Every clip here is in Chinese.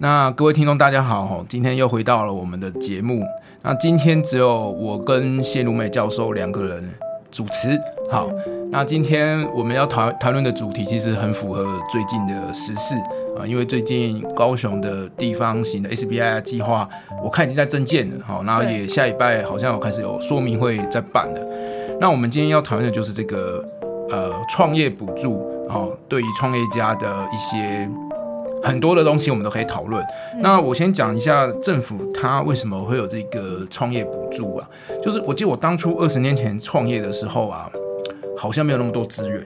那各位听众大家好，今天又回到了我们的节目。那今天只有我跟谢如美教授两个人主持。好，那今天我们要谈谈论的主题其实很符合最近的时事啊，因为最近高雄的地方型的 SBI 计划，我看已经在增建了。好，那也下礼拜好像有开始有说明会在办了。那我们今天要讨论的就是这个呃创业补助，哦，对于创业家的一些。很多的东西我们都可以讨论。那我先讲一下政府它为什么会有这个创业补助啊？就是我记得我当初二十年前创业的时候啊，好像没有那么多资源。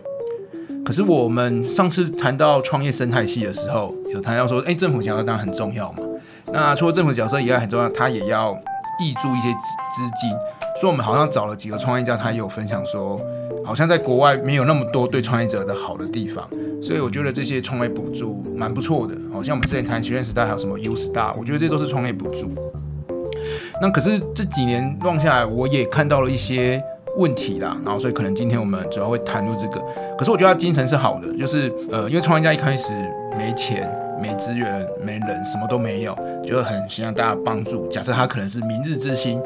可是我们上次谈到创业生态系的时候，有谈到说，哎，政府角色当然很重要嘛。那除了政府角色以外很重要，他也要挹注一些资金。所以我们好像找了几个创业家，他也有分享说。好像在国外没有那么多对创业者的好的地方，所以我觉得这些创业补助蛮不错的。好像我们之前谈学院时代还有什么 U Star，我觉得这都是创业补助。那可是这几年弄下来，我也看到了一些问题啦。然后所以可能今天我们主要会谈论这个。可是我觉得他精神是好的，就是呃，因为创业家一开始没钱、没资源、没人，什么都没有，就很希望大家帮助。假设他可能是明日之星。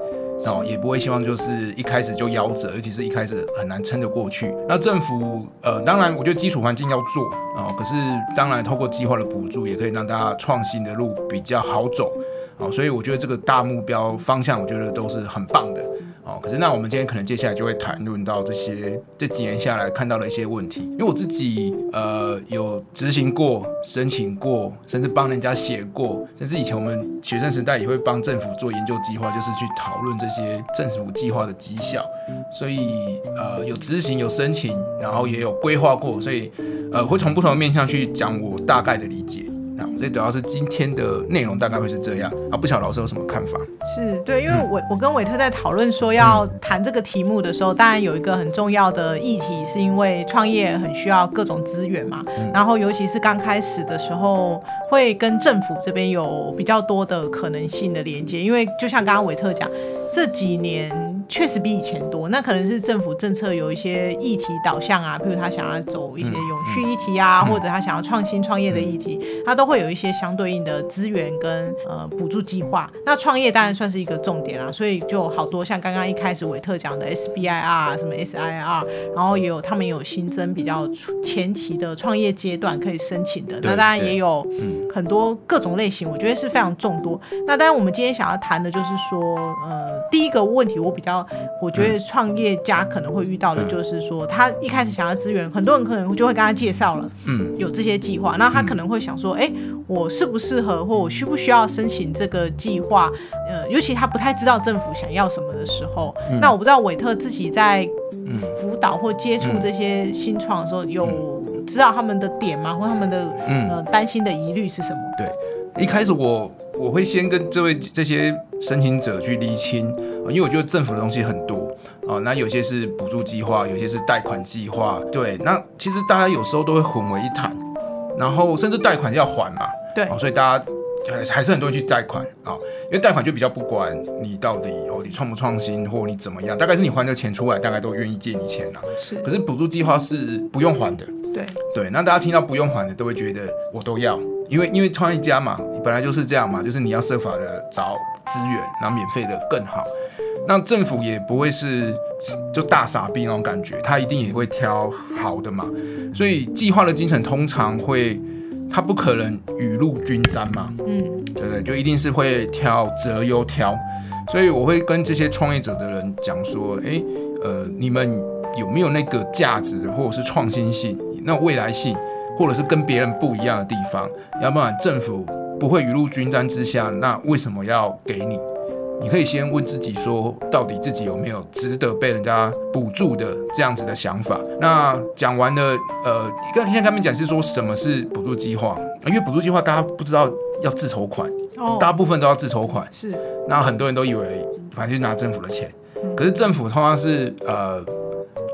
哦，也不会希望就是一开始就夭折，尤其是一开始很难撑得过去。那政府呃，当然我觉得基础环境要做哦，可是当然透过计划的补助，也可以让大家创新的路比较好走。哦，所以我觉得这个大目标方向，我觉得都是很棒的。哦，可是那我们今天可能接下来就会谈论到这些这几年下来看到的一些问题，因为我自己呃有执行过、申请过，甚至帮人家写过，甚至以前我们学生时代也会帮政府做研究计划，就是去讨论这些政府计划的绩效，所以呃有执行、有申请，然后也有规划过，所以呃会从不同的面向去讲我大概的理解。所以主要是今天的内容大概会是这样啊，不晓得老师有什么看法？是对，因为我我跟韦特在讨论说要谈这个题目的时候，当然有一个很重要的议题，是因为创业很需要各种资源嘛，然后尤其是刚开始的时候，会跟政府这边有比较多的可能性的连接，因为就像刚刚韦特讲，这几年。确实比以前多，那可能是政府政策有一些议题导向啊，譬如他想要走一些永续议题啊，或者他想要创新创业的议题，他都会有一些相对应的资源跟呃补助计划。那创业当然算是一个重点啦，所以就好多像刚刚一开始韦特讲的 SBIR 什么 SIR，然后也有他们有新增比较前期的创业阶段可以申请的。那当然也有很多各种类型，我觉得是非常众多。那当然我们今天想要谈的就是说，呃，第一个问题我比较。我觉得创业家可能会遇到的就是说，他一开始想要资源，很多人可能就会跟他介绍了，嗯，有这些计划，那他可能会想说，哎，我适不适合，或我需不需要申请这个计划？呃，尤其他不太知道政府想要什么的时候，那我不知道韦特自己在辅导或接触这些新创的时候，有知道他们的点吗？或他们的呃担心的疑虑是什么？对。一开始我我会先跟这位这些申请者去厘清啊，因为我觉得政府的东西很多啊，那有些是补助计划，有些是贷款计划，对，那其实大家有时候都会混为一谈，然后甚至贷款要还嘛，对，所以大家还是很多人去贷款啊，因为贷款就比较不管你到底哦你创不创新或你怎么样，大概是你还的钱出来，大概都愿意借你钱啦。是，可是补助计划是不用还的，对对，那大家听到不用还的都会觉得我都要。因为因为创业家嘛，本来就是这样嘛，就是你要设法的找资源，然后免费的更好。那政府也不会是就大傻逼那种感觉，他一定也会挑好的嘛。所以计划的精神通常会，他不可能雨露均沾嘛，嗯，对不对？就一定是会挑择优挑。所以我会跟这些创业者的人讲说，诶，呃，你们有没有那个价值或者是创新性，那未来性？或者是跟别人不一样的地方，要不然政府不会雨露均沾之下，那为什么要给你？你可以先问自己说，到底自己有没有值得被人家补助的这样子的想法？那讲完了，呃，刚先跟他们讲是说什么是补助计划，因为补助计划大家不知道要自筹款，大部分都要自筹款，是，那很多人都以为反正就拿政府的钱，可是政府通常是呃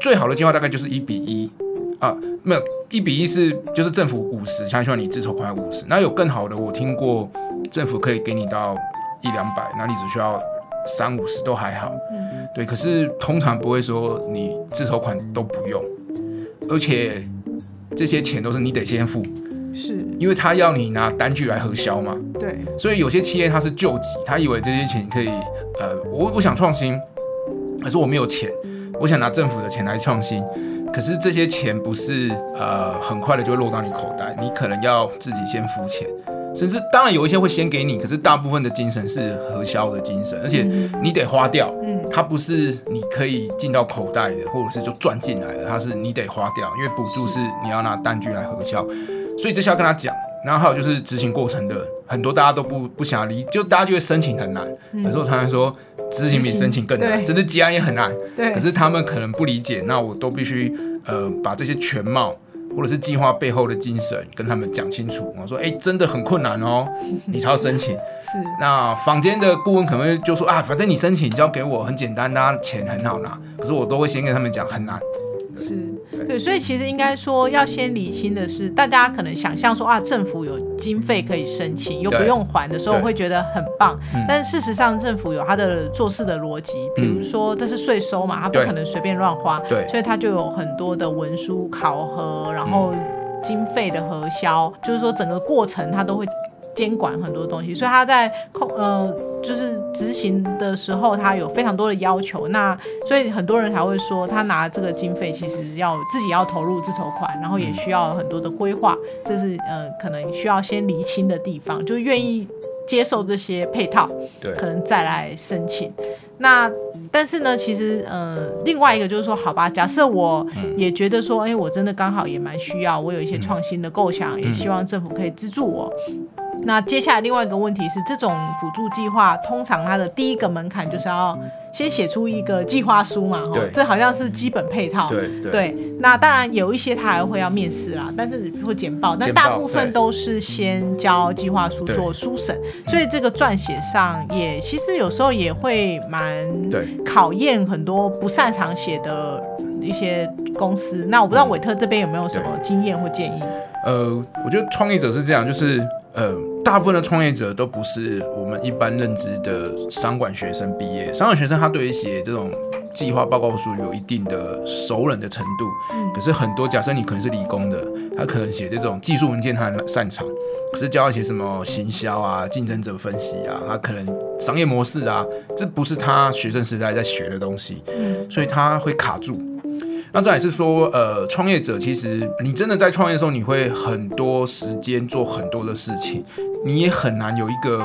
最好的计划大概就是一比一。啊，没有一比一是就是政府五十，像希望你自筹款五十。那有更好的，我听过政府可以给你到一两百，那你只需要三五十都还好，对。可是通常不会说你自筹款都不用，而且这些钱都是你得先付，是因为他要你拿单据来核销嘛。对，所以有些企业他是救急，他以为这些钱可以，呃，我我想创新，可是我没有钱，我想拿政府的钱来创新，可是这些钱不是呃很快的就会落到你口袋，你可能要自己先付钱。甚至当然有一些会先给你，可是大部分的精神是核销的精神，而且你得花掉，嗯，它不是你可以进到口袋的，或者是就赚进来的，它是你得花掉，因为补助是你要拿单据来核销，所以这是要跟他讲。然后还有就是执行过程的很多大家都不不想理，就大家就会申请很难，可是我常常说执行比申请更难，甚至结案也很难，对，可是他们可能不理解，那我都必须呃把这些全貌。或者是计划背后的精神，跟他们讲清楚。我说，哎，真的很困难哦，你才要申请。是。那坊间的顾问可能就说啊，反正你申请交给我很简单，大家钱很好拿。可是我都会先跟他们讲，很难。是。对，所以其实应该说要先理清的是，大家可能想象说啊，政府有经费可以申请，又不用还的时候，会觉得很棒。但事实上，政府有他的做事的逻辑，比如说这是税收嘛，他不可能随便乱花，对，所以他就有很多的文书考核，然后经费的核销，就是说整个过程他都会。监管很多东西，所以他在控呃，就是执行的时候，他有非常多的要求。那所以很多人才会说，他拿这个经费其实要自己要投入自筹款，然后也需要很多的规划，这是呃可能需要先厘清的地方，就愿意接受这些配套，对，可能再来申请。那但是呢，其实呃，另外一个就是说，好吧，假设我也觉得说，哎，我真的刚好也蛮需要，我有一些创新的构想，也希望政府可以资助我。那接下来另外一个问题是，这种补助计划通常它的第一个门槛就是要先写出一个计划书嘛，对，这好像是基本配套。对对。那当然有一些他还会要面试啦，但是会简报，但大部分都是先交计划书做书审，所以这个撰写上也其实有时候也会蛮考验很多不擅长写的一些公司。那我不知道韦特这边有没有什么经验或建议？呃，我觉得创业者是这样，就是呃。大部分的创业者都不是我们一般认知的商管学生毕业。商管学生他对于写这种计划报告书有一定的熟稔的程度。嗯。可是很多假设你可能是理工的，他可能写这种技术文件他很擅长，可是教他写什么行销啊、竞争者分析啊，他可能商业模式啊，这不是他学生时代在学的东西。嗯。所以他会卡住。那这也是说，呃，创业者其实你真的在创业的时候，你会很多时间做很多的事情，你也很难有一个，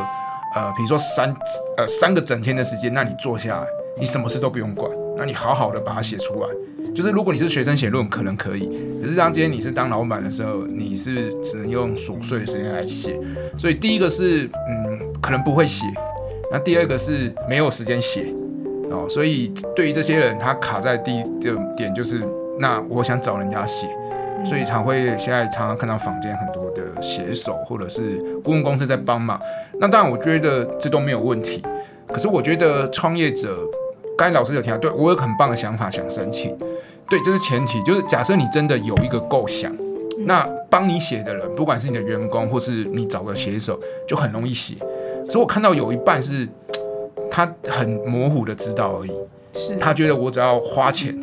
呃，比如说三，呃，三个整天的时间，那你坐下来，你什么事都不用管，那你好好的把它写出来。就是如果你是学生写论文可能可以，可是当今天你是当老板的时候，你是只能用琐碎的时间来写。所以第一个是，嗯，可能不会写，那第二个是没有时间写。哦，所以对于这些人，他卡在第一个点就是，那我想找人家写，所以才会现在常常看到坊间很多的写手或者是顾问公司在帮忙。那当然，我觉得这都没有问题。可是我觉得创业者，刚才老师有提到，对我有很棒的想法想申请，对，这是前提，就是假设你真的有一个构想，那帮你写的人，不管是你的员工或是你找的写手，就很容易写。所以我看到有一半是。他很模糊的知道而已，是他觉得我只要花钱，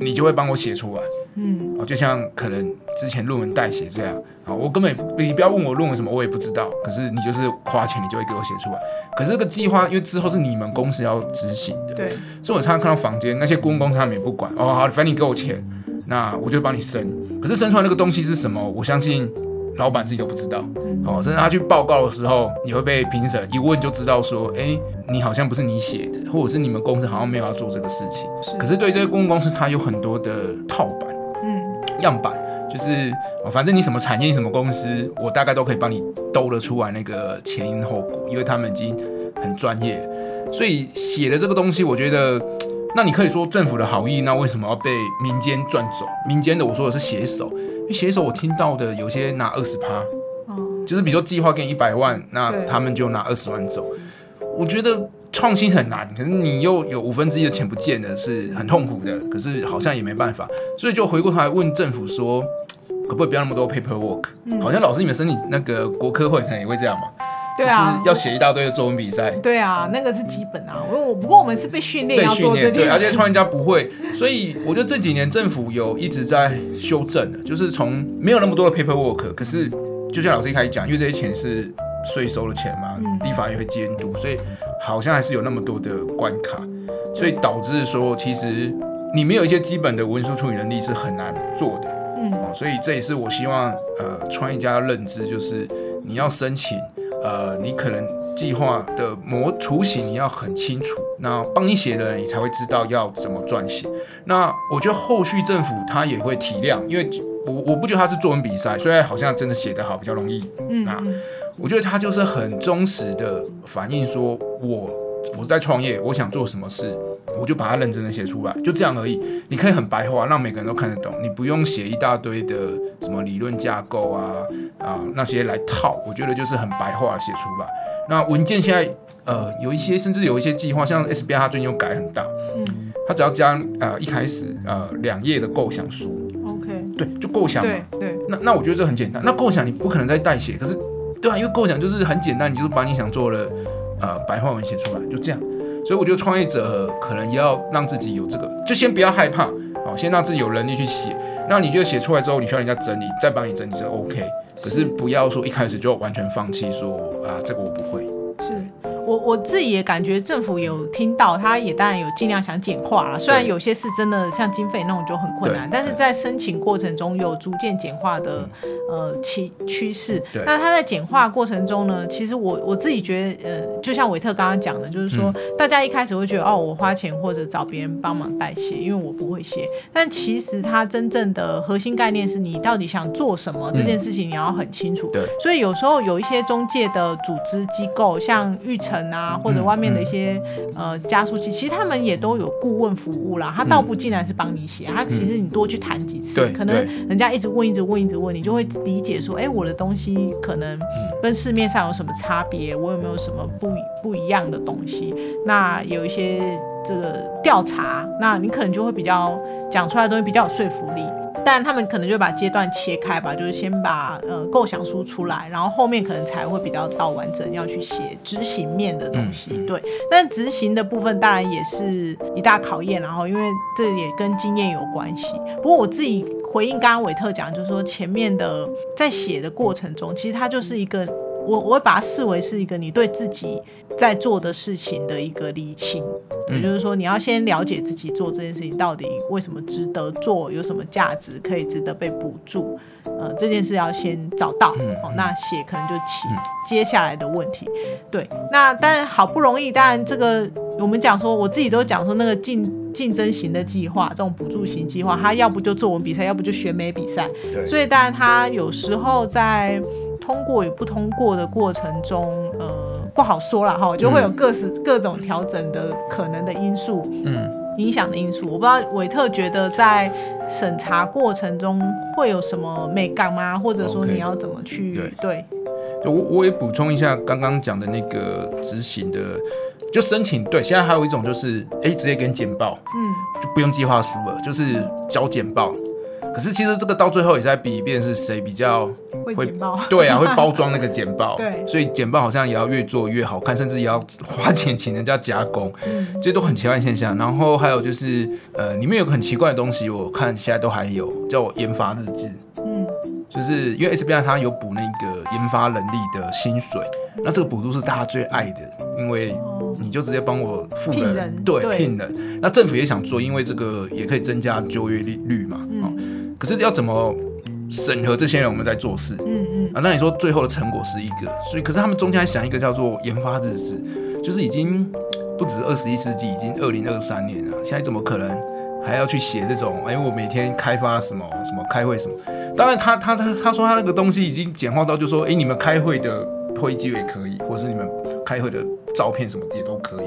你就会帮我写出来，嗯，啊，就像可能之前论文代写这样，啊，我根本你不要问我论文什么，我也不知道，可是你就是花钱，你就会给我写出来。可是这个计划，因为之后是你们公司要执行的，对，所以我常常看到房间那些顾问公司他们也不管，哦，好，反正你给我钱，那我就帮你生。可是生出来那个东西是什么？我相信。老板自己都不知道，哦，甚至他去报告的时候，你会被评审一问就知道说，哎，你好像不是你写的，或者是你们公司好像没有要做这个事情。可是对这个公共公司，它有很多的套版，嗯，样板，就是反正你什么产业、什么公司，我大概都可以帮你兜得出来那个前因后果，因为他们已经很专业。所以写的这个东西，我觉得，那你可以说政府的好意，那为什么要被民间赚走？民间的，我说的是写手。写手我听到的有些拿二十趴，就是比如说计划给你一百万，那他们就拿二十万走。我觉得创新很难，可是你又有五分之一的钱不见了，是很痛苦的。可是好像也没办法，所以就回过头来问政府说，可不可以不要那么多 paperwork？好像老师你们申请那个国科会可能也会这样嘛，对啊就是要写一大堆的作文比赛。对啊，那个是基本啊。我我不过我们是被训练被要做这训练，对，而且。创业家不会，所以我觉得这几年政府有一直在修正的，就是从没有那么多的 paperwork，可是就像老师一开始讲，因为这些钱是税收的钱嘛，嗯立法也会监督，所以好像还是有那么多的关卡，所以导致说其实你没有一些基本的文书处理能力是很难做的。嗯哦，所以这也是我希望呃创业家的认知，就是你要申请，呃，你可能计划的模雏形你要很清楚，那帮你写的人你才会知道要怎么撰写。那我觉得后续政府他也会体谅，因为我我不觉得他是作文比赛，虽然好像真的写得好比较容易，那嗯嗯我觉得他就是很忠实的反映说我我在创业，我想做什么事，我就把它认真的写出来，就这样而已。你可以很白话，让每个人都看得懂，你不用写一大堆的什么理论架构啊啊那些来套，我觉得就是很白话写出来。那文件现在呃有一些甚至有一些计划，像 SBI 它最近又改很大，嗯它只要加呃一开始呃两页的构想书，，OK，对，就构想嘛。对对，那那我觉得这很简单。那构想你不可能再代写，可是对啊，因为构想就是很简单，你就是把你想做的呃白话文写出来，就这样。所以我觉得创业者可能也要让自己有这个，就先不要害怕，哦，先让自己有能力去写。那你就写出来之后，你需要人家整理，再帮你整理是 OK。可是不要说一开始就完全放弃，说啊这个我不会。是我我自己也感觉政府有听到，他也当然有尽量想简化啦。虽然有些是真的像经费那种就很困难，但是在申请过程中有逐渐简化的呃趋趋势。那他在简化过程中呢，其实我我自己觉得，呃，就像维特刚刚讲的，就是说、大家一开始会觉得哦，我花钱或者找别人帮忙代写，因为我不会写。但其实它真正的核心概念是你到底想做什么，这件事情你要很清楚。对所以有时候有一些中介的组织机构，像玉成啊，或者外面的一些、呃加速器，其实他们也都有顾问服务啦。他倒不进来是帮你写，他其实你多去谈几次，对可能人家一直问、一直问、一直问，你就会理解说，哎，我的东西可能跟市面上有什么差别，我有没有什么不不一样的东西？那有一些这个调查，那你可能就会比较讲出来的东西比较有说服力。当然，他们可能就把阶段切开吧，就是先把呃构想书出来，然后后面可能才会比较到完整要去写执行面的东西。对，但执行的部分当然也是一大考验，然后因为这也跟经验有关系。不过我自己回应刚刚韦特讲，就是说前面的在写的过程中，其实它就是一个。我我会把它视为是一个你对自己在做的事情的一个厘清，也就是说你要先了解自己做这件事情到底为什么值得做，有什么价值可以值得被补助，呃，这件事要先找到，哦，那写可能就起接下来的问题。对，那但好不容易，当然这个我们讲说，我自己都讲说那个竞竞争型的计划，这种补助型计划，他要不就作文比赛，要不就选美比赛，对，所以当然他有时候在通过与不通过的过程中，呃，不好说了哈，就会有各式各种调整的可能的因素，嗯，影响的因素。我不知道韦特觉得在审查过程中会有什么美感吗？或者说你要怎么去对对我我也补充一下刚刚讲的那个执行的，就申请对，现在还有一种就是哎、直接给你简报，嗯就不用计划书了，就是交简报。可是其实这个到最后也在比一遍是谁比较会报？对啊，会包装那个简报，对。所以简报好像也要越做越好看，甚至也要花钱请人家加工，这些都很奇怪的现象。然后还有就是呃，里面有个很奇怪的东西，我看现在都还有叫我研发日志，嗯。就是因为 SBI 它有补那个研发能力的薪水，那这个补助是大家最爱的，因为你就直接帮我付人，聘人对对。聘人。那政府也想做，因为这个也可以增加就业率率嘛，哦，可是要怎么审核这些人，我们在做事嗯嗯啊？那你说最后的成果是一个，所以可是他们中间还想一个叫做研发日志，就是已经不止二十一世纪，已经二零二三年了，现在怎么可能还要去写这种？哎，我每天开发什么什么开会什么？当然他，他他他说他那个东西已经简化到，就说，哎，你们开会的会议记录也可以，或是你们开会的照片什么也都可以。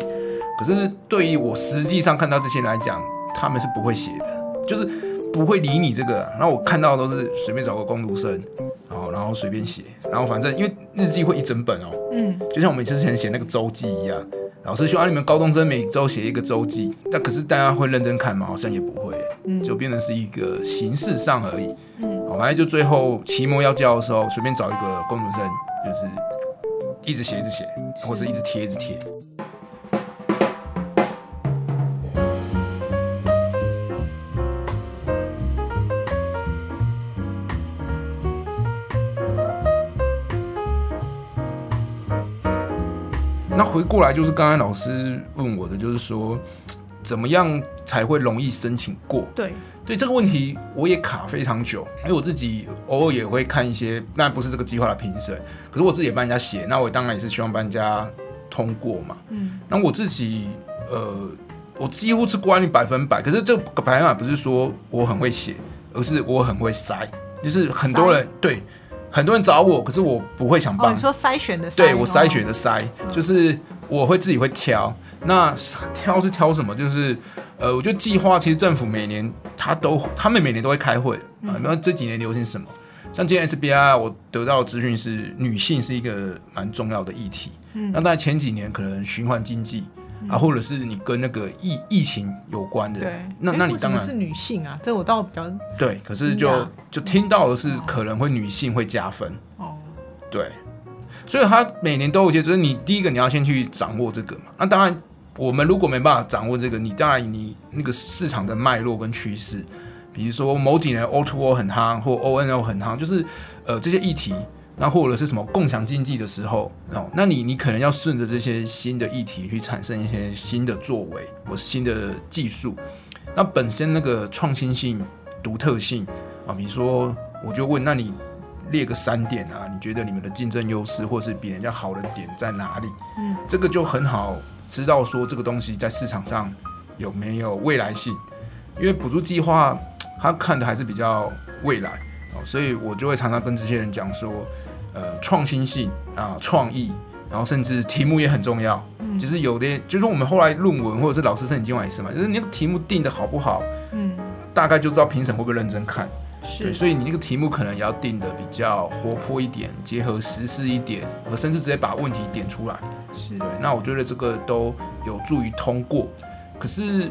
可是对于我实际上看到这些人来讲，他们是不会写的，就是不会理你这个啊、然后我看到都是随便找个工读生，然后然后随便写，然后反正因为日记会一整本哦，嗯就像我们之前写那个周记一样。老师说啊，你们高中生每周写一个周记，那可是大家会认真看吗？好像也不会，嗯就变成是一个形式上而已。嗯好，反正就最后期末要交的时候，随便找一个工读生，就是一直写一直写，或是一直贴一直贴。那回过来就是刚才老师问我的，就是说怎么样才会容易申请过？对，对这个问题我也卡非常久，因为我自己偶尔也会看一些，那不是这个计划的评审，可是我自己也帮人家写，那我当然也是希望帮人家通过嘛。嗯，那我自己呃，我几乎是关于百分百，可是这个百分百不是说我很会写，而是我很会塞，就是很多人对。很多人找我，可是我不会想帮。你说筛选的筛，对我筛选的筛，就是我会自己会挑。那挑是挑什么？就是呃，我觉得计划其实政府每年他都，他们每年都会开会啊。那这几年流行什么？像今天 SBI，我得到的资讯是女性是一个蛮重要的议题。嗯，那在前几年可能循环经济。啊，或者是你跟那个疫疫情有关的，那那你当然是女性啊，这我倒比较对，可是就就听到的是可能会女性会加分。哦，对，所以他每年都有些，就是你第一个你要先去掌握这个嘛，那当然我们如果没办法掌握这个，你当然你那个市场的脉络跟趋势，比如说某几年 O to O 很夯，或 O N L 很夯，就是呃这些议题。那或者是什么共享经济的时候哦，那你你可能要顺着这些新的议题去产生一些新的作为或新的技术。那本身那个创新性、独特性啊，比如说我就问，那你列个三点啊，你觉得你们的竞争优势或是比人家好的点在哪里？嗯，这个就很好知道说这个东西在市场上有没有未来性，因为补助计划它看的还是比较未来。所以我就会常常跟这些人讲说，呃，创新性啊，创意，然后甚至题目也很重要。嗯，其实有的，就是我们后来论文或者是老师申请今晚也是嘛，就是你那个题目定的好不好，嗯，大概就知道评审会不会认真看。是，所以你那个题目可能也要定的比较活泼一点，结合实事一点，和甚至直接把问题点出来。是对，那我觉得这个都有助于通过。可是，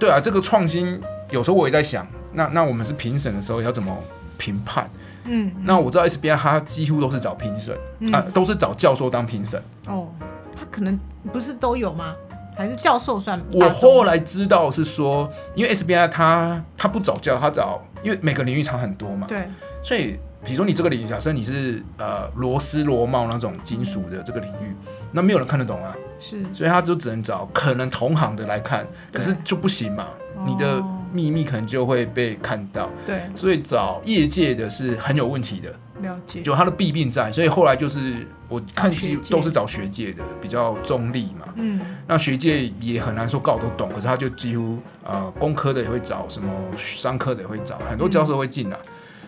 对啊，这个创新有时候我也在想，那那我们是评审的时候要怎么？评判，嗯，那我知道 SBI 他几乎都是找评审啊，都是找教授当评审。哦，他可能不是都有吗？还是教授算？我后来知道是说，因为 SBI 他他不找教，他找，因为每个领域差很多嘛。对，所以比如说你这个领域，假设你是呃螺丝螺帽那种金属的这个领域，那没有人看得懂啊。是，所以他就只能找可能同行的来看，可是就不行嘛，你的。秘密可能就会被看到，对，所以找业界的是很有问题的，了解，就他的弊病在，所以后来就是我看几都是找学界的，比较中立嘛，嗯，那学界也很难说搞得懂，可是他就几乎呃，工科的也会找，什么商科的也会找，很多教授会进来，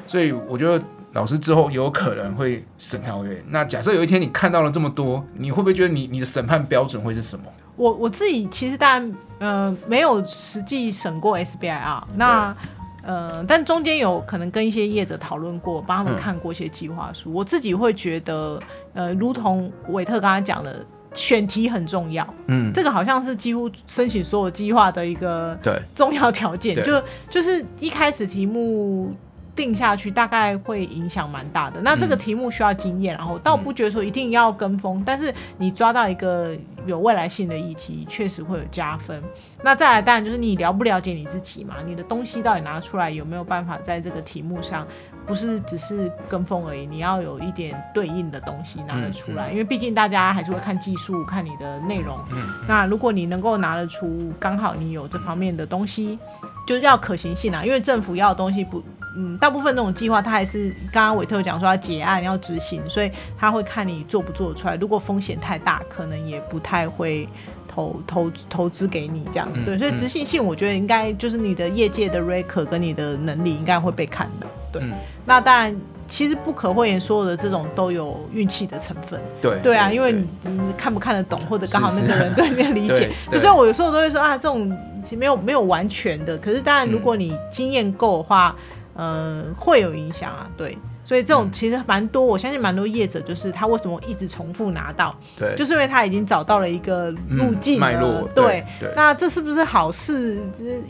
所以我觉得老师之后有可能会审条约。那假设有一天你看到了这么多，你会不会觉得你你的审判标准会是什么？我我自己其实当然呃没有实际审过 SBI 啊，那呃但中间有可能跟一些业者讨论过，帮他们看过一些计划书。我自己会觉得呃，如同韦特刚才讲的，选题很重要，嗯，这个好像是几乎申请所有计划的一个对。重要条件，就就是一开始题目。定下去大概会影响蛮大的。那这个题目需要经验，然后倒不觉得说一定要跟风，但是你抓到一个有未来性的议题，确实会有加分。那再来，当然就是你了不了解你自己嘛？你的东西到底拿出来有没有办法在这个题目上，不是只是跟风而已？你要有一点对应的东西拿得出来，因为毕竟大家还是会看技术，看你的内容。那如果你能够拿得出，刚好你有这方面的东西，就是要可行性啊。因为政府要的东西不。嗯，大部分那种计划，他还是刚刚韦特讲说要结案要执行，所以他会看你做不做出来。如果风险太大，可能也不太会投投投资给你这样。对，所以执行性我觉得应该就是你的业界的 record 跟你的能力应该会被看的。对，那当然其实不可讳言，所有的这种都有运气的成分。对，对啊，因为你看不看得懂，或者刚好那个人对你的理解，就是我有时候都会说啊，这种其实没有没有完全的。可是当然，如果你经验够的话。嗯，会有影响啊，对，所以这种其实蛮多，我相信蛮多业者就是他为什么一直重复拿到，对，就是因为他已经找到了一个路径、脉络。对，对。那这是不是好事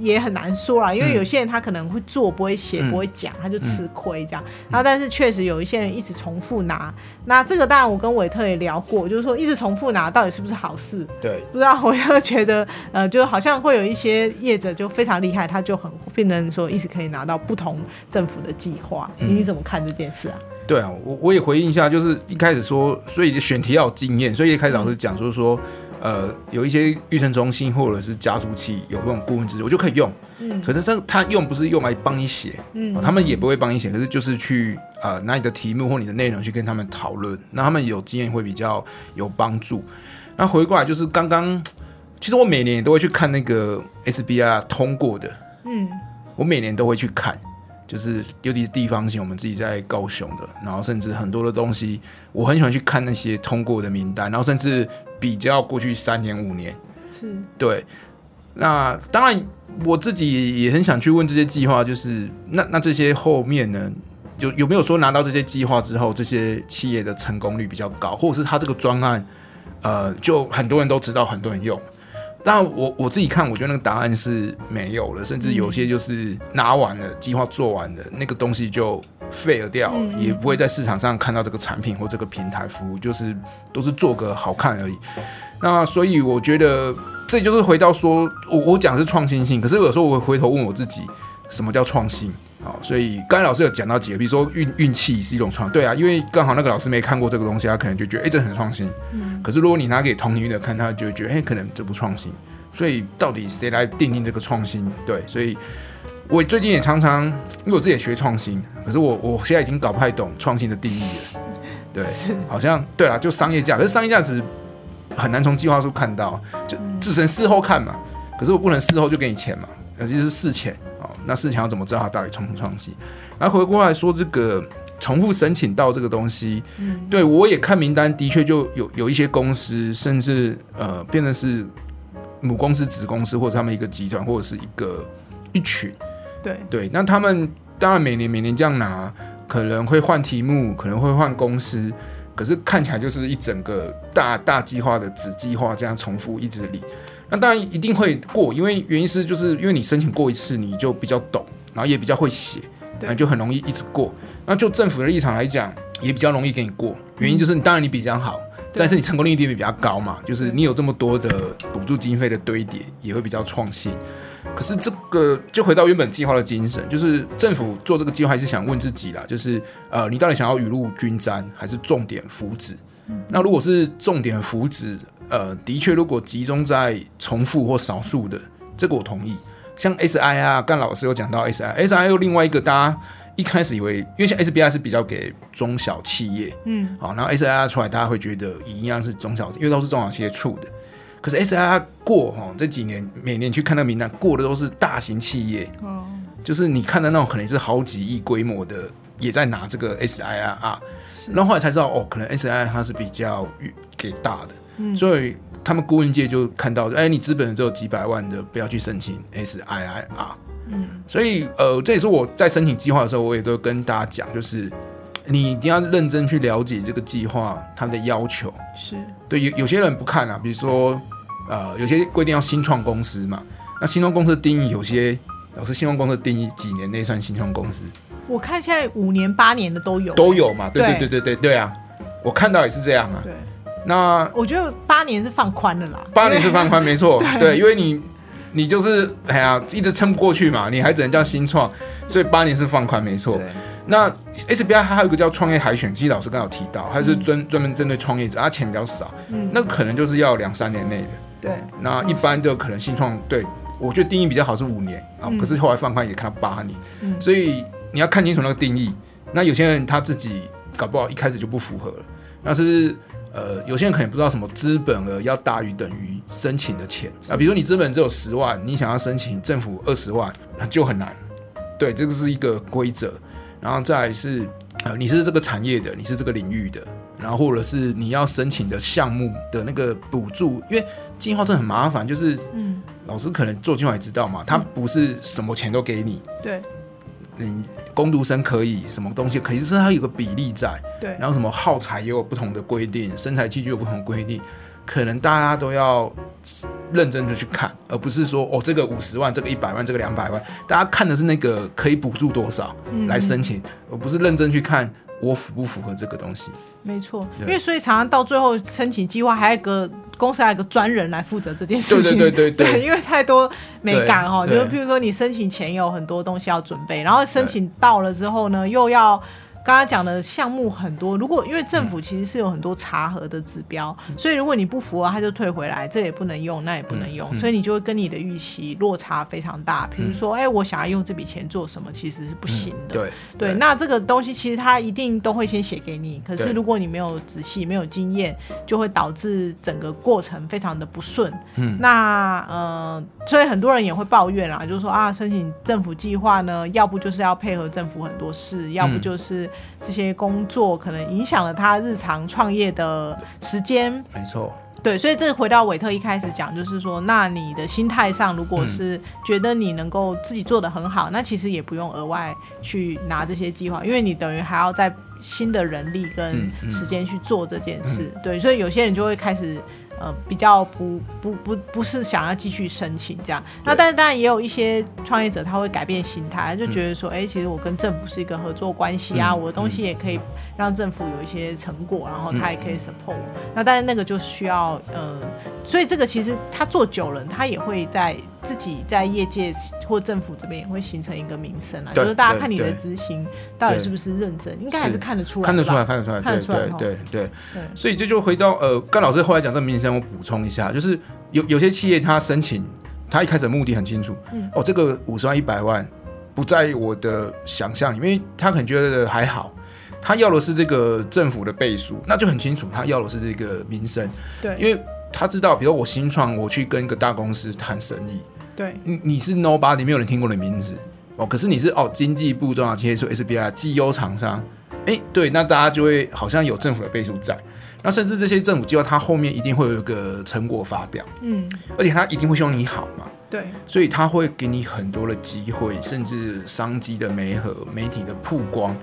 也很难说啦，因为有些人他可能会做不会写不会讲，他就吃亏这样。然后但是确实有一些人一直重复拿，那这个当然我跟韦特也聊过，就是说一直重复拿到底是不是好事？对，不知道我就觉得呃，就好像会有一些业者就非常厉害，他就很变成说一直可以拿到不同政府的计划。你怎么看这件事啊？对啊，我我也回应一下，就是一开始说，所以选题要有经验，所以一开始老师讲就是说，呃，有一些预成中心或者是加速器有这种顾问制，我就可以用。嗯，可是这他用不是用来帮你写，嗯，他们也不会帮你写，可是就是去呃拿你的题目或你的内容去跟他们讨论，那他们有经验会比较有帮助。那回过来就是刚刚，其实我每年也都会去看那个 SBR 通过的，嗯，我每年都会去看。就是尤其是地方性，我们自己在高雄的，然后甚至很多的东西，我很喜欢去看那些通过的名单，然后甚至比较过去三年五年，是对。那当然，我自己也很想去问这些计划，就是那那这些后面呢，有有没有说拿到这些计划之后，这些企业的成功率比较高，或者是他这个专案，呃，就很多人都知道，很多人用。但我我自己看，我觉得那个答案是没有了，甚至有些就是拿完了计划做完了，那个东西就废了掉，也不会在市场上看到这个产品或这个平台服务，就是都是做个好看而已。那所以我觉得这就是回到说，我我讲的是创新性，可是有时候我会回头问我自己，什么叫创新？啊，所以刚才老师有讲到几个，比如说运运气是一种创，对啊，因为刚好那个老师没看过这个东西，他可能就觉得哎，这很创新。嗯。可是如果你拿给同领域的看，他就觉得哎，可能这不创新。所以到底谁来定定这个创新？对，所以我最近也常常，因为我自己也学创新，可是我我现在已经搞不太懂创新的定义了。对，好像对了，就商业价，可是商业价值很难从计划书看到，就只能事后看嘛。可是我不能事后就给你钱嘛，尤其是事前。那事情要怎么知道它到底创不创新？然后回过来说，这个重复申请到这个东西，嗯，对我也看名单，的确就有有一些公司，甚至呃，变成是母公司、子公司，或者他们一个集团，或者是一个一群，对对。那他们当然每年每年这样拿，可能会换题目，可能会换公司，可是看起来就是一整个大大计划的子计划这样重复一直理。那当然一定会过，因为原因是就是因为你申请过一次，你就比较懂，然后也比较会写，那就很容易一直过。那就政府的立场来讲，也比较容易给你过。原因就是你当然你比较好，但是你成功率一定比较高嘛，就是你有这么多的补助经费的堆叠，也会比较创新。可是这个就回到原本计划的精神，就是政府做这个计划还是想问自己啦，就是呃，你到底想要雨露均沾，还是重点福祉？那如果是重点扶植？呃，的确，如果集中在重复或少数的，这个我同意。像 SI 啊，干老师有讲到 SI，SI 又另外一个，大家一开始以为，因为像 SBI 是比较给中小企业，嗯，好，然后 SI 出来，大家会觉得一样是中小，因为都是中小企业处的。可是 SI 过哈这几年，每年去看那个名单，过的都是大型企业，哦，就是你看的那种，可能是好几亿规模的，也在拿这个 SI 啊，然后后来才知道，哦，可能 SI 它是比较给大的。所以他们顾问界就看到，哎，你资本只有几百万的，不要去申请 SIIR。嗯，所以呃，这也是我在申请计划的时候，我也都跟大家讲，就是你一定要认真去了解这个计划它的要求。是对有有些人不看啊，比如说呃，有些规定要新创公司嘛，那新创公司定义有些老师新创公司定义几年内算新创公司？我看现在五年八年的都有，都有嘛？对对对对对对啊，我看到也是这样啊。对。那我觉得八年是放宽了啦，八年是放宽，没错，对，因为你你就是哎呀，一直撑不过去嘛，你还只能叫新创，所以八年是放宽，没错。那 SBI 它还有一个叫创业海选，其实老师刚好提到，它是专专门针对创业者，它钱比较少，嗯，那可能就是要两三年内的，对。那一般的可能新创，对我觉得定义比较好是五年啊，可是后来放宽也看到八年，所以你要看清楚那个定义。那有些人他自己搞不好一开始就不符合了，那是。呃，有些人可能不知道什么资本额要大于等于申请的钱啊，比如说你资本只有十万，你想要申请政府二十万，那就很难。对，这个是一个规则。然后再是，呃，你是这个产业的，你是这个领域的，然后或者是你要申请的项目的那个补助，因为计划证很麻烦，就是，嗯，老师可能做计划也知道嘛，他不是什么钱都给你。对。你工读生可以什么东西可，是它有个比例在，对，然后什么耗材也有不同的规定，生产器具有不同的规定，可能大家都要认真的去看，而不是说哦这个五十万，这个一百万，这个两百万，大家看的是那个可以补助多少来申请，而不是认真去看我符不符合这个东西。没错，因为所以常常到最后申请计划还有个公司还有个专人来负责这件事情，对对对对，因为太多美感哈，就是譬如说你申请前有很多东西要准备，然后申请到了之后呢，又要。刚刚讲的项目很多，如果因为政府其实是有很多查核的指标，所以如果你不符合，他就退回来，这也不能用，那也不能用，嗯所以你就会跟你的预期落差非常大。比如说，哎、我想要用这笔钱做什么，其实是不行的。对对，那这个东西其实他一定都会先写给你，可是如果你没有仔细、没有经验，就会导致整个过程非常的不顺。嗯。那呃，所以很多人也会抱怨啦，就是说啊，申请政府计划呢，要不就是要配合政府很多事，要不嗯。就是这些工作可能影响了他日常创业的时间。没错，对，所以这回到韦特一开始讲，就是说，那你的心态上，如果是觉得你能够自己做的很好，那其实也不用额外去拿这些计划，因为你等于还要在新的人力跟时间去做这件事。对，所以有些人就会开始。呃，比较不不不不是想要继续申请这样，那但是当然也有一些创业者他会改变心态，他就觉得说，哎、其实我跟政府是一个合作关系啊，嗯我的东西也可以让政府有一些成果，然后他也可以 support 我。那但是那个就需要呃，所以这个其实他做久了，他也会在自己在业界或政府这边也会形成一个名声啊，就是大家看你的执行到底是不是认真，应该还是是看得出来，看得出来，。看得出来，对对看得出来哦。对对。对，所以这就回到呃，甘老师后来讲这个名声，我补充一下，就是有有些企业他申请，他一开始的目的很清楚，嗯。哦，这个五十万一百万不在我的想象里，因为他可能觉得还好，他要的是这个政府的倍数，那就很清楚，他要的是这个名声，对，因为他知道，比如我新创，我去跟一个大公司谈生意，对，你你是 nobody，没有人听过你的名字哦，可是你是哦经济部中小企业处 SBI 绩优厂商，哎，对，那大家就会好像有政府的背书在，那甚至这些政府计划，它后面一定会有一个成果发表，嗯，而且它一定会希望你好嘛，对，所以他会给你很多的机会，甚至商机的媒合、媒体的曝光。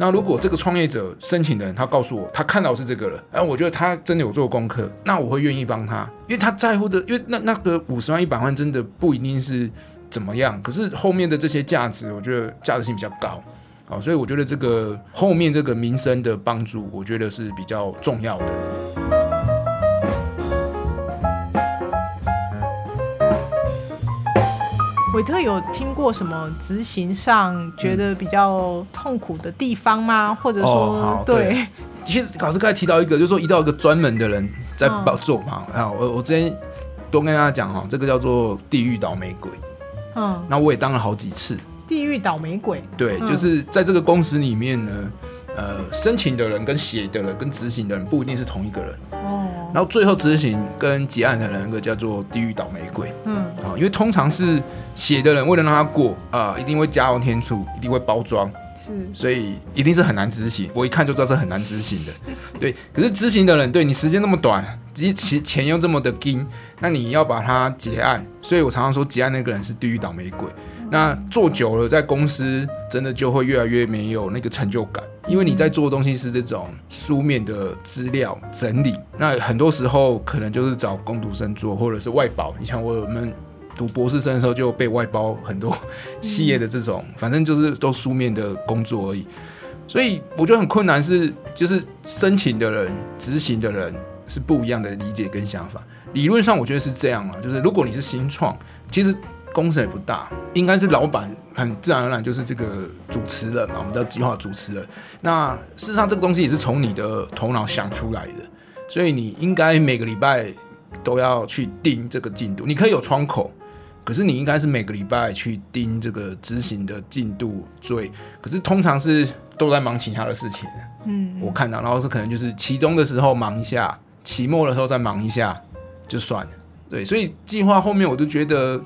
那如果这个创业者申请的人，他告诉我他看到是这个了，哎，我觉得他真的有做功课，那我会愿意帮他，因为他在乎的，因为那那个五十万、一百万真的不一定是怎么样，可是后面的这些价值，我觉得价值性比较高。好，所以我觉得这个后面这个民生的帮助，我觉得是比较重要的。韦特有听过什么执行上觉得比较痛苦的地方吗？或者哦说，好对。对，其实老师刚才提到一个，就是说遇到一个专门的人在嗯帮做嘛。啊，我我之前多跟大家讲哈，这个叫做地狱倒霉鬼。嗯，那我也当了好几次，地狱倒霉鬼，对，嗯。就是在这个公司里面呢，呃，申请的人跟写的人跟执行的人不一定是同一个人，哦，然后最后执行跟结案的人，那个叫做地狱倒霉鬼。嗯，啊，因为通常是写的人为了让他过啊、一定会加油添醋，一定会包装，是，所以一定是很难执行。我一看就知道是很难执行的。对，可是执行的人，对你时间那么短，其实钱又这么的紧，那你要把它结案，所以我常常说结案那个人是地狱倒霉鬼。那做久了，在公司真的就会越来越没有那个成就感，因为你在做的东西是这种书面的资料整理，那很多时候可能就是找工读生做，或者是外包。你像我们读博士生的时候就被外包很多企业的这种，反正就是都书面的工作而已。所以我觉得很困难是，就是申请的人、执行的人是不一样的理解跟想法。理论上我觉得是这样啊，就是如果你是新创，其实公司也不大，应该是老板很自然而然就是这个主持人嘛，我们叫计划主持人。那事实上这个东西也是从你的头脑想出来的，所以你应该每个礼拜都要去盯这个进度。你可以有窗口，可是你应该是每个礼拜去盯这个执行的进度最。可是通常是都在忙其他的事情，嗯，我看到，然后是可能就是期中的时候忙一下，期末的时候再忙一下就算了。对，所以计划后面我就觉得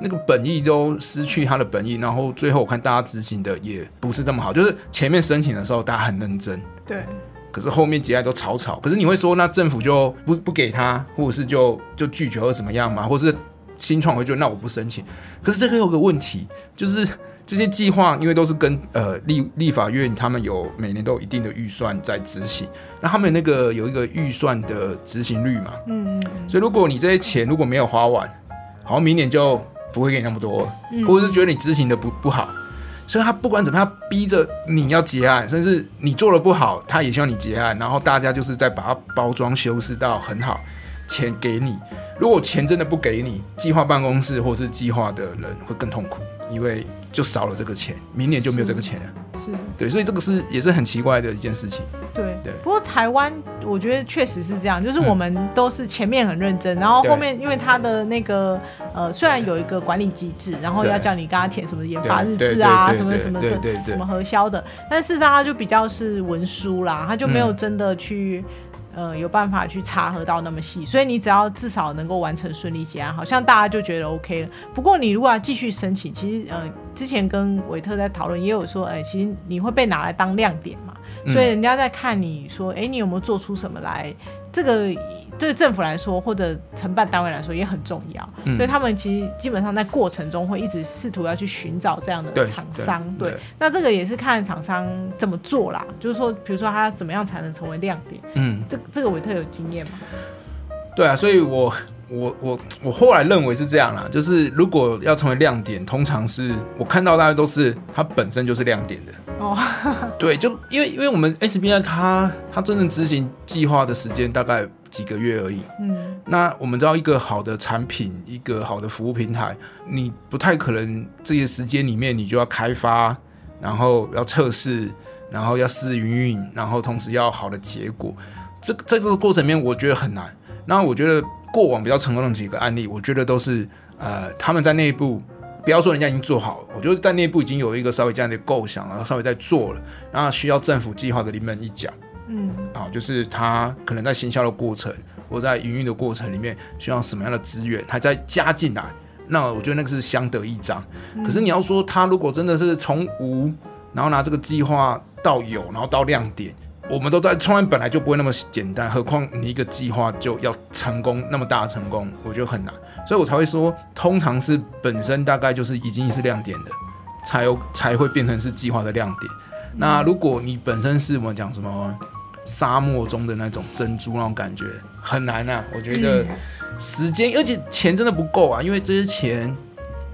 那个本意都失去它的本意，然后最后我看大家执行的也不是这么好，就是前面申请的时候大家很认真，对，可是后面结案都草草。可是你会说，那政府就不不给他，或者是就就拒绝或怎么样嘛？或者是新创会就那我不申请。可是这个有个问题，就是这些计划因为都是跟呃立立法院他们有每年都有一定的预算在执行，那他们那个有一个预算的执行率嘛，嗯嗯所以如果你这些钱如果没有花完，好像明年就不会给你那么多，嗯或者是觉得你执行的不不好，所以他不管怎么样，逼着你要结案，甚至你做的不好，他也希望你结案，然后大家就是在把它包装修饰到很好，钱给你。如果钱真的不给你，计划办公室或是计划的人会更痛苦，因为就少了这个钱，明年就没有这个钱了。是。对，所以这个是也是很奇怪的一件事情。对对不过台湾我觉得确实是这样，就是我们都是前面很认真，然后后面因为他的那个呃，虽然有一个管理机制，然后要叫你跟他填什么研发日志啊，什么什么的什么核销的，但事实上他就比较是文书啦，他就没有嗯真的去。呃，有办法去查核到那么细，所以你只要至少能够完成顺利结案，好像大家就觉得 OK 了。不过你如果要继续申请，其实呃，之前跟维特在讨论，也有说，哎、其实你会被拿来当亮点嘛，嗯所以人家在看你说，哎、你有没有做出什么来？这个对政府来说，或者承办单位来说也很重要。嗯所以他们其实基本上在过程中会一直试图要去寻找这样的厂商。对对，那这个也是看厂商怎么做啦。就是说，比如说他怎么样才能成为亮点？嗯，这这个韦特有经验吗？对啊，所以我我我我后来认为是这样啦，就是如果要成为亮点，通常是我看到大家都是它本身就是亮点的。哦，对，就因为因为我们 SBI 它它真正执行计划的时间大概几个月而已。嗯，那我们知道一个好的产品，一个好的服务平台，你不太可能这些时间里面你就要开发，然后要测试，然后要试营运，然后同时要好的结果。这个在这个过程里面，我觉得很难。那我觉得过往比较成功的几个案例，我觉得都是呃他们在内部。不要说人家已经做好了，我觉得在内部已经有一个稍微这样的构想，然后稍微在做了，然后需要政府计划的临门一脚。嗯，啊，就是他可能在行销的过程或在营运的过程里面需要什么样的资源，还在加进来，那我觉得那个是相得益彰。可是你要说他如果真的是从无，然后拿这个计划到有，然后到亮点，我们都在创业本来就不会那么简单，何况你一个计划就要成功那么大的成功，我觉得很难，所以我才会说，通常是本身大概就是已经是亮点的，才有才会变成是计划的亮点。那如果你本身是我们讲什么沙漠中的那种珍珠那种感觉，很难啊。我觉得时间，而且钱真的不够啊，因为这些钱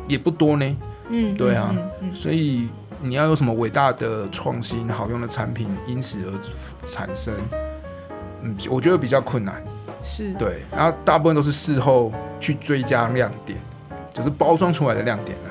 也不多呢，嗯，对啊嗯嗯嗯所以你要有什么伟大的创新、好用的产品因此而产生，嗯，我觉得比较困难。是，对，然后大部分都是事后去追加亮点，就是包装出来的亮点啊。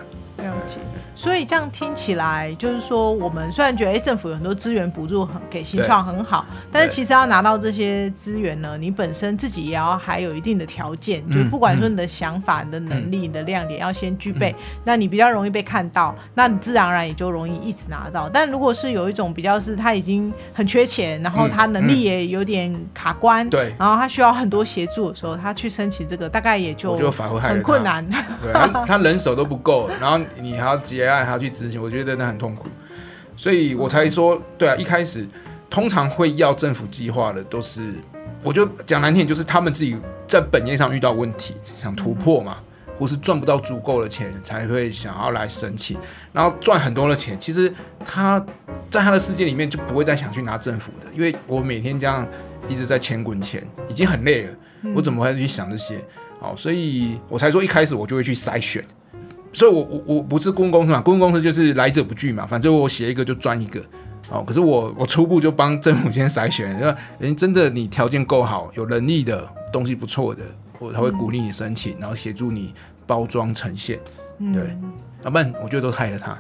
所以这样听起来，就是说，我们虽然觉得哎、政府有很多资源补助很给新创很好，但是其实要拿到这些资源呢，你本身自己也要还有一定的条件，嗯就是不管说你的想法、你的能力、你的亮点要先具备，那你比较容易被看到，那你自然而然也就容易一直拿到。但如果是有一种比较是他已经很缺钱，然后他能力也有点卡关，对，然后他需要很多协助的时候，他去申请这个大概也就很困。难。对他，他人手都不够，然后你还要结案，还要去执行，我觉得那很痛苦，所以我才说，对啊，一开始通常会要政府计划的，都是我就讲难听，就是他们自己在本业上遇到问题，想突破嘛，或是赚不到足够的钱，才会想要来申请，然后赚很多的钱，其实他在他的世界里面就不会再想去拿政府的，因为我每天这样一直在钱滚钱，已经很累了，我怎么会去想这些？好，所以我才说一开始我就会去筛选。所以我，我我不是顾问公司嘛，顾问公司就是来者不拒嘛，反正我写一个就赚一个。哦，可是我我初步就帮政府先筛选，因为人真的你条件够好，有能力的东西不错的，我才会鼓励你申请，然后协助你包装呈现。对嗯要不然我觉得都害了他。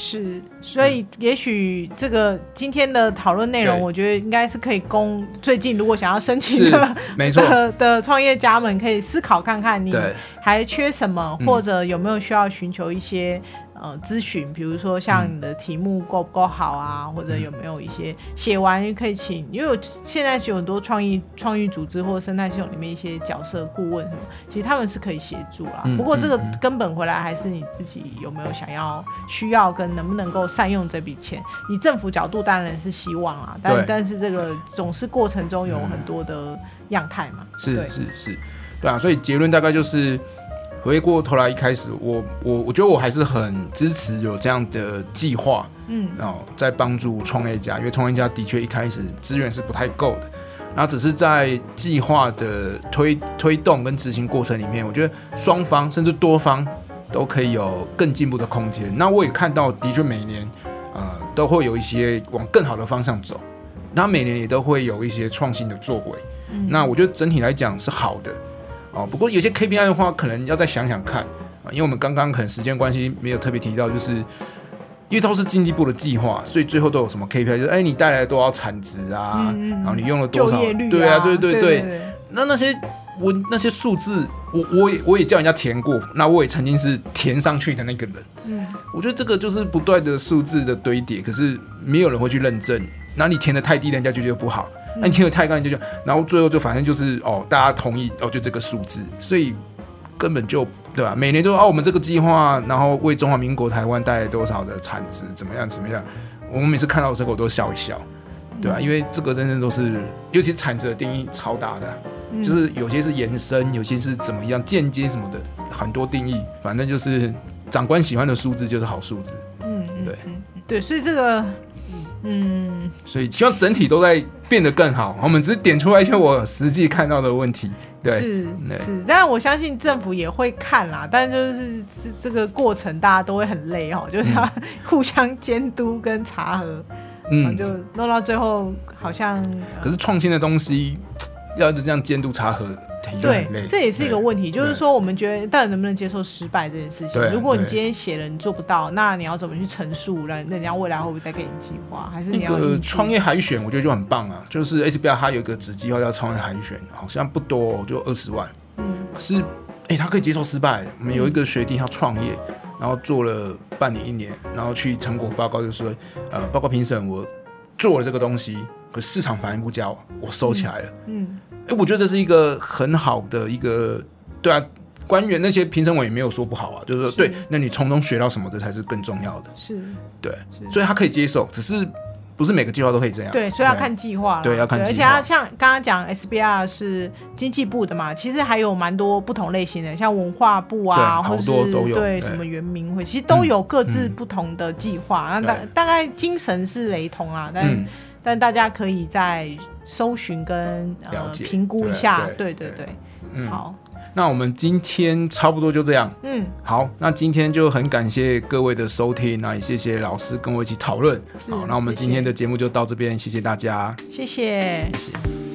是，所以也许这个今天的讨论内容，我觉得应该是可以供最近如果想要申请的 没错，的的创业家们可以思考看看，你还缺什么，嗯。或者有没有需要寻求一些呃咨询，比如说像你的题目够不够好啊，或者有没有一些写完可以请，因为我现在是有很多创意创意组织或者生态系统里面一些角色顾问什么，其实他们是可以协助啦。嗯不过这个根本回来还是你自己有没有想要需要跟能不能够善用这笔钱。以政府角度当然是希望啊，但但是这个总是过程中有很多的样态嘛。是是是，对啊，所以结论大概就是回过头来，一开始我我我觉得我还是很支持有这样的计划，嗯，然后在帮助创业家，因为创业家的确一开始资源是不太够的，然后只是在计划的推推动跟执行过程里面，我觉得双方甚至多方都可以有更进步的空间。那我也看到，的确每年呃都会有一些往更好的方向走，那每年也都会有一些创新的作为。那我觉得整体来讲是好的。哦，不过有些 KPI 的话，可能要再想想看啊，因为我们刚刚可能时间关系没有特别提到，就是因为都是经济部的计划，所以最后都有什么 KPI，就是哎，你带来多少产值啊，然后你用了多少，对啊，对对对，那那些我那些数字，我我也我也叫人家填过，那我也曾经是填上去的那个人，嗯，我觉得这个就是不断的数字的堆叠，可是没有人会去认证，那你填的太低，人家就觉得不好。那你听得太高，就就，然后最后就反正就是哦，大家同意哦，就这个数字，所以根本就对吧？每年都说哦，我们这个计划，然后为中华民国台湾带来多少的产值，怎么样怎么样？我们每次看到的时候，我都笑一笑，对吧？因为这个真正都是，尤其产值的定义超大的，就是有些是延伸，有些是怎么样间接什么的，很多定义，反正就是长官喜欢的数字就是好数字，嗯，对，对，所以这个。嗯，所以希望整体都在变得更好。我们只是点出来一些我实际看到的问题，对，是是。但是我相信政府也会看啦，但就是这这个过程大家都会很累哦，就是要 互相监督跟查核，嗯，就弄到最后好像。可是创新的东西要这样监督查核。对，这也是一个问题，就是说我们觉得到底能不能接受失败这件事情？如果你今天写了你做不到，那你要怎么去陈述？让人家未来会不会再给你计划？还是你要创业海选？我觉得就很棒啊！就是 HBR 它有一个子计划叫创业海选，好像不多，就二十万。嗯，是哎，他可以接受失败。我们有一个学弟他创业，然后做了半年一年，然后去成果报告就说，呃，报告评审我做了这个东西，可市场反应不佳，我收起来了。嗯。哎，我觉得这是一个很好的一个，对啊，官员那些评审委也没有说不好啊，就是说对，那你从中学到什么，这才是更重要的。是，对，所以他可以接受，只是不是每个计划都可以这样。对，所以要看计划。对，要看。而且他像刚刚讲 SBR 是经济部的嘛，其实还有蛮多不同类型的，像文化部啊，或者是对什么圆明会，其实都有各自不同的计划。那大大概精神是雷同啊，但但大家可以再。搜寻跟呃评估一下，对对对，嗯，好，那我们今天差不多就这样，嗯，好，那今天就很感谢各位的收听，那也谢谢老师跟我一起讨论，好，那我们今天的节目就到这边，谢谢大家，谢谢，谢谢。